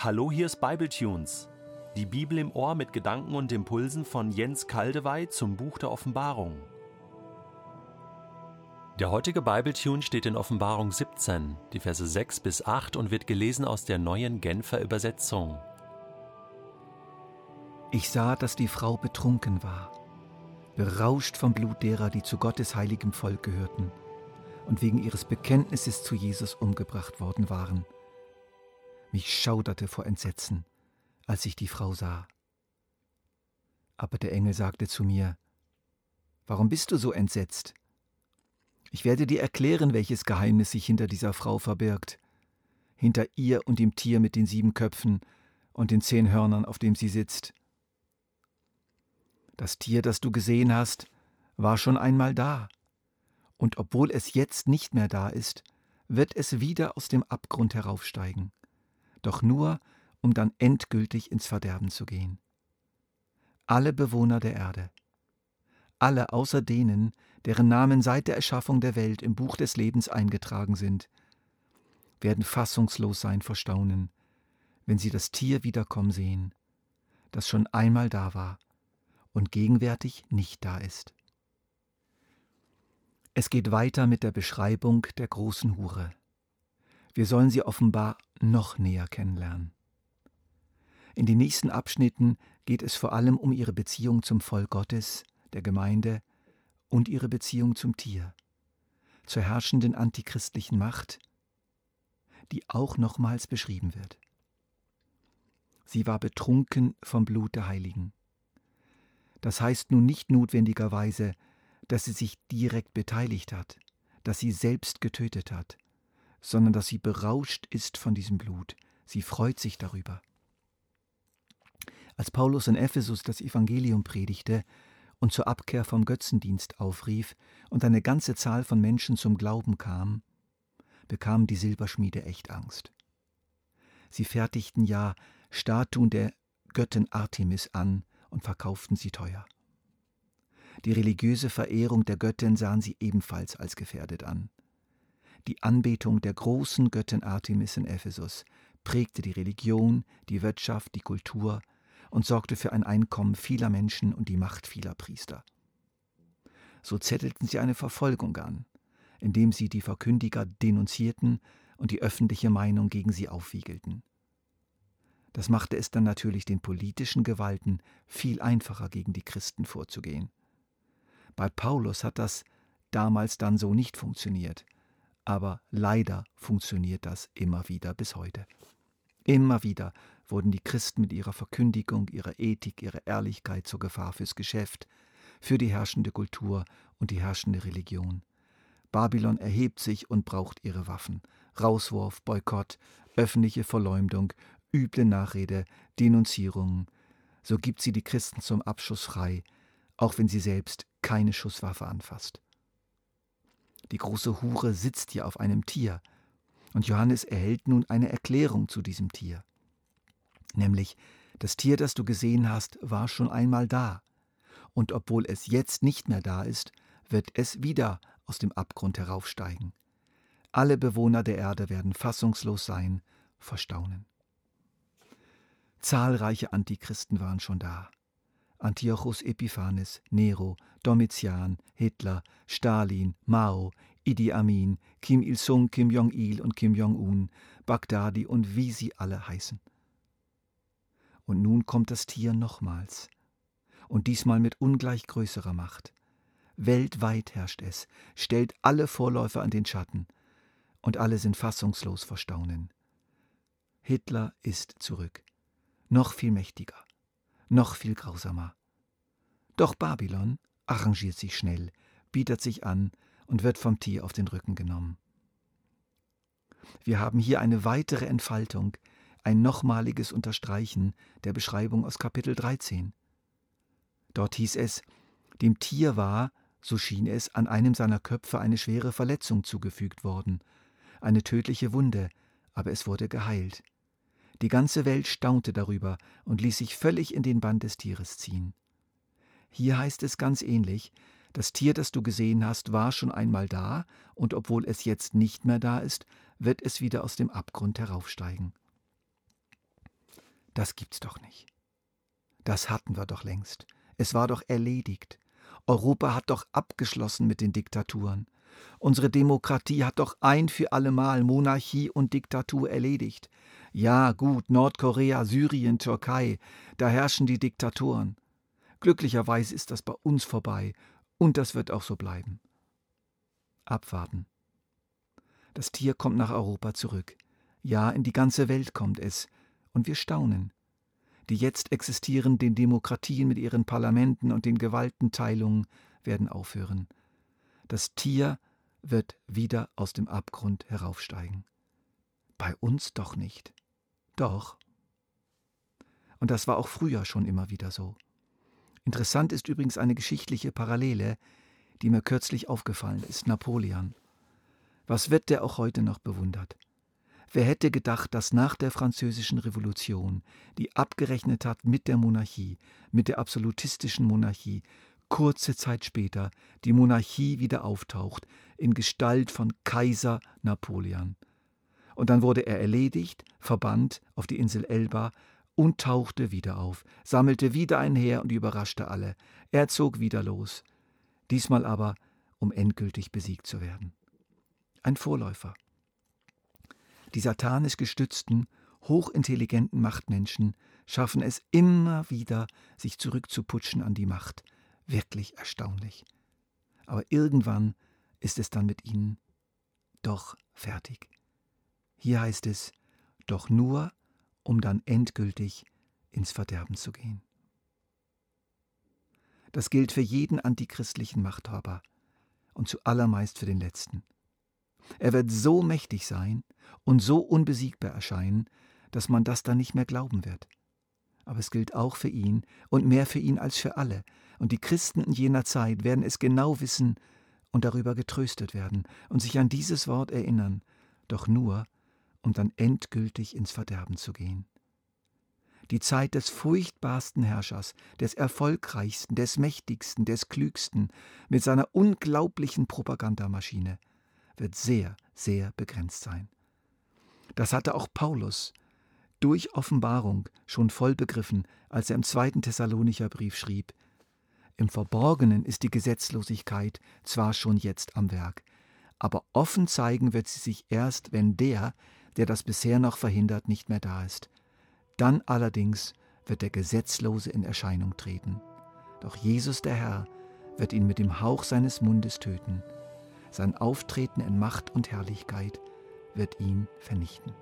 Hallo, hier ist Bibletunes. Die Bibel im Ohr mit Gedanken und Impulsen von Jens Kaldewey zum Buch der Offenbarung. Der heutige Bibletune steht in Offenbarung 17, die Verse 6 bis 8 und wird gelesen aus der neuen Genfer Übersetzung. Ich sah, dass die Frau betrunken war, berauscht vom Blut derer, die zu Gottes heiligem Volk gehörten und wegen ihres Bekenntnisses zu Jesus umgebracht worden waren. Mich schauderte vor Entsetzen, als ich die Frau sah. Aber der Engel sagte zu mir, Warum bist du so entsetzt? Ich werde dir erklären, welches Geheimnis sich hinter dieser Frau verbirgt, hinter ihr und dem Tier mit den sieben Köpfen und den zehn Hörnern, auf dem sie sitzt. Das Tier, das du gesehen hast, war schon einmal da, und obwohl es jetzt nicht mehr da ist, wird es wieder aus dem Abgrund heraufsteigen doch nur, um dann endgültig ins Verderben zu gehen. Alle Bewohner der Erde, alle außer denen, deren Namen seit der Erschaffung der Welt im Buch des Lebens eingetragen sind, werden fassungslos sein vor Staunen, wenn sie das Tier wiederkommen sehen, das schon einmal da war und gegenwärtig nicht da ist. Es geht weiter mit der Beschreibung der großen Hure. Wir sollen sie offenbar noch näher kennenlernen. In den nächsten Abschnitten geht es vor allem um ihre Beziehung zum Volk Gottes, der Gemeinde und ihre Beziehung zum Tier, zur herrschenden antichristlichen Macht, die auch nochmals beschrieben wird. Sie war betrunken vom Blut der Heiligen. Das heißt nun nicht notwendigerweise, dass sie sich direkt beteiligt hat, dass sie selbst getötet hat, sondern dass sie berauscht ist von diesem Blut. Sie freut sich darüber. Als Paulus in Ephesus das Evangelium predigte und zur Abkehr vom Götzendienst aufrief und eine ganze Zahl von Menschen zum Glauben kam, bekamen die Silberschmiede echt Angst. Sie fertigten ja Statuen der Göttin Artemis an und verkauften sie teuer. Die religiöse Verehrung der Göttin sahen sie ebenfalls als gefährdet an. Die Anbetung der großen Göttin Artemis in Ephesus prägte die Religion, die Wirtschaft, die Kultur und sorgte für ein Einkommen vieler Menschen und die Macht vieler Priester. So zettelten sie eine Verfolgung an, indem sie die Verkündiger denunzierten und die öffentliche Meinung gegen sie aufwiegelten. Das machte es dann natürlich den politischen Gewalten viel einfacher, gegen die Christen vorzugehen. Bei Paulus hat das damals dann so nicht funktioniert aber leider funktioniert das immer wieder bis heute. Immer wieder wurden die Christen mit ihrer Verkündigung, ihrer Ethik, ihrer Ehrlichkeit zur Gefahr fürs Geschäft, für die herrschende Kultur und die herrschende Religion. Babylon erhebt sich und braucht ihre Waffen. Rauswurf, Boykott, öffentliche Verleumdung, üble Nachrede, Denunzierungen. So gibt sie die Christen zum Abschuss frei, auch wenn sie selbst keine Schusswaffe anfasst. Die große Hure sitzt hier auf einem Tier. Und Johannes erhält nun eine Erklärung zu diesem Tier. Nämlich, das Tier, das du gesehen hast, war schon einmal da. Und obwohl es jetzt nicht mehr da ist, wird es wieder aus dem Abgrund heraufsteigen. Alle Bewohner der Erde werden fassungslos sein, verstaunen. Zahlreiche Antichristen waren schon da. Antiochus Epiphanes, Nero, Domitian, Hitler, Stalin, Mao, Idi Amin, Kim Il-sung, Kim Jong-il und Kim Jong-un, Bagdadi und wie sie alle heißen. Und nun kommt das Tier nochmals. Und diesmal mit ungleich größerer Macht. Weltweit herrscht es, stellt alle Vorläufer an den Schatten, und alle sind fassungslos vor Staunen. Hitler ist zurück, noch viel mächtiger noch viel grausamer. Doch Babylon arrangiert sich schnell, bietet sich an und wird vom Tier auf den Rücken genommen. Wir haben hier eine weitere Entfaltung, ein nochmaliges Unterstreichen der Beschreibung aus Kapitel 13. Dort hieß es, dem Tier war, so schien es, an einem seiner Köpfe eine schwere Verletzung zugefügt worden, eine tödliche Wunde, aber es wurde geheilt. Die ganze Welt staunte darüber und ließ sich völlig in den Bann des Tieres ziehen. Hier heißt es ganz ähnlich, das Tier, das du gesehen hast, war schon einmal da, und obwohl es jetzt nicht mehr da ist, wird es wieder aus dem Abgrund heraufsteigen. Das gibt's doch nicht. Das hatten wir doch längst. Es war doch erledigt. Europa hat doch abgeschlossen mit den Diktaturen. Unsere Demokratie hat doch ein für allemal Monarchie und Diktatur erledigt. Ja, gut, Nordkorea, Syrien, Türkei, da herrschen die Diktatoren. Glücklicherweise ist das bei uns vorbei und das wird auch so bleiben. Abwarten. Das Tier kommt nach Europa zurück. Ja, in die ganze Welt kommt es. Und wir staunen. Die jetzt existierenden Demokratien mit ihren Parlamenten und den Gewaltenteilungen werden aufhören. Das Tier wird wieder aus dem Abgrund heraufsteigen. Bei uns doch nicht. Doch. Und das war auch früher schon immer wieder so. Interessant ist übrigens eine geschichtliche Parallele, die mir kürzlich aufgefallen ist, Napoleon. Was wird der auch heute noch bewundert? Wer hätte gedacht, dass nach der Französischen Revolution, die abgerechnet hat mit der Monarchie, mit der absolutistischen Monarchie, kurze Zeit später die Monarchie wieder auftaucht in Gestalt von Kaiser Napoleon. Und dann wurde er erledigt, verbannt auf die Insel Elba und tauchte wieder auf, sammelte wieder ein Heer und überraschte alle. Er zog wieder los, diesmal aber, um endgültig besiegt zu werden. Ein Vorläufer. Die satanisch gestützten, hochintelligenten Machtmenschen schaffen es immer wieder, sich zurückzuputschen an die Macht. Wirklich erstaunlich. Aber irgendwann ist es dann mit ihnen doch fertig. Hier heißt es, doch nur, um dann endgültig ins Verderben zu gehen. Das gilt für jeden antichristlichen Machthaber und zuallermeist für den letzten. Er wird so mächtig sein und so unbesiegbar erscheinen, dass man das dann nicht mehr glauben wird. Aber es gilt auch für ihn und mehr für ihn als für alle. Und die Christen in jener Zeit werden es genau wissen und darüber getröstet werden und sich an dieses Wort erinnern, doch nur, um dann endgültig ins Verderben zu gehen. Die Zeit des furchtbarsten Herrschers, des erfolgreichsten, des mächtigsten, des klügsten, mit seiner unglaublichen Propagandamaschine, wird sehr, sehr begrenzt sein. Das hatte auch Paulus durch Offenbarung schon voll begriffen, als er im zweiten Thessalonicher Brief schrieb, im Verborgenen ist die Gesetzlosigkeit zwar schon jetzt am Werk, aber offen zeigen wird sie sich erst, wenn der, der das bisher noch verhindert, nicht mehr da ist. Dann allerdings wird der Gesetzlose in Erscheinung treten. Doch Jesus der Herr wird ihn mit dem Hauch seines Mundes töten. Sein Auftreten in Macht und Herrlichkeit wird ihn vernichten.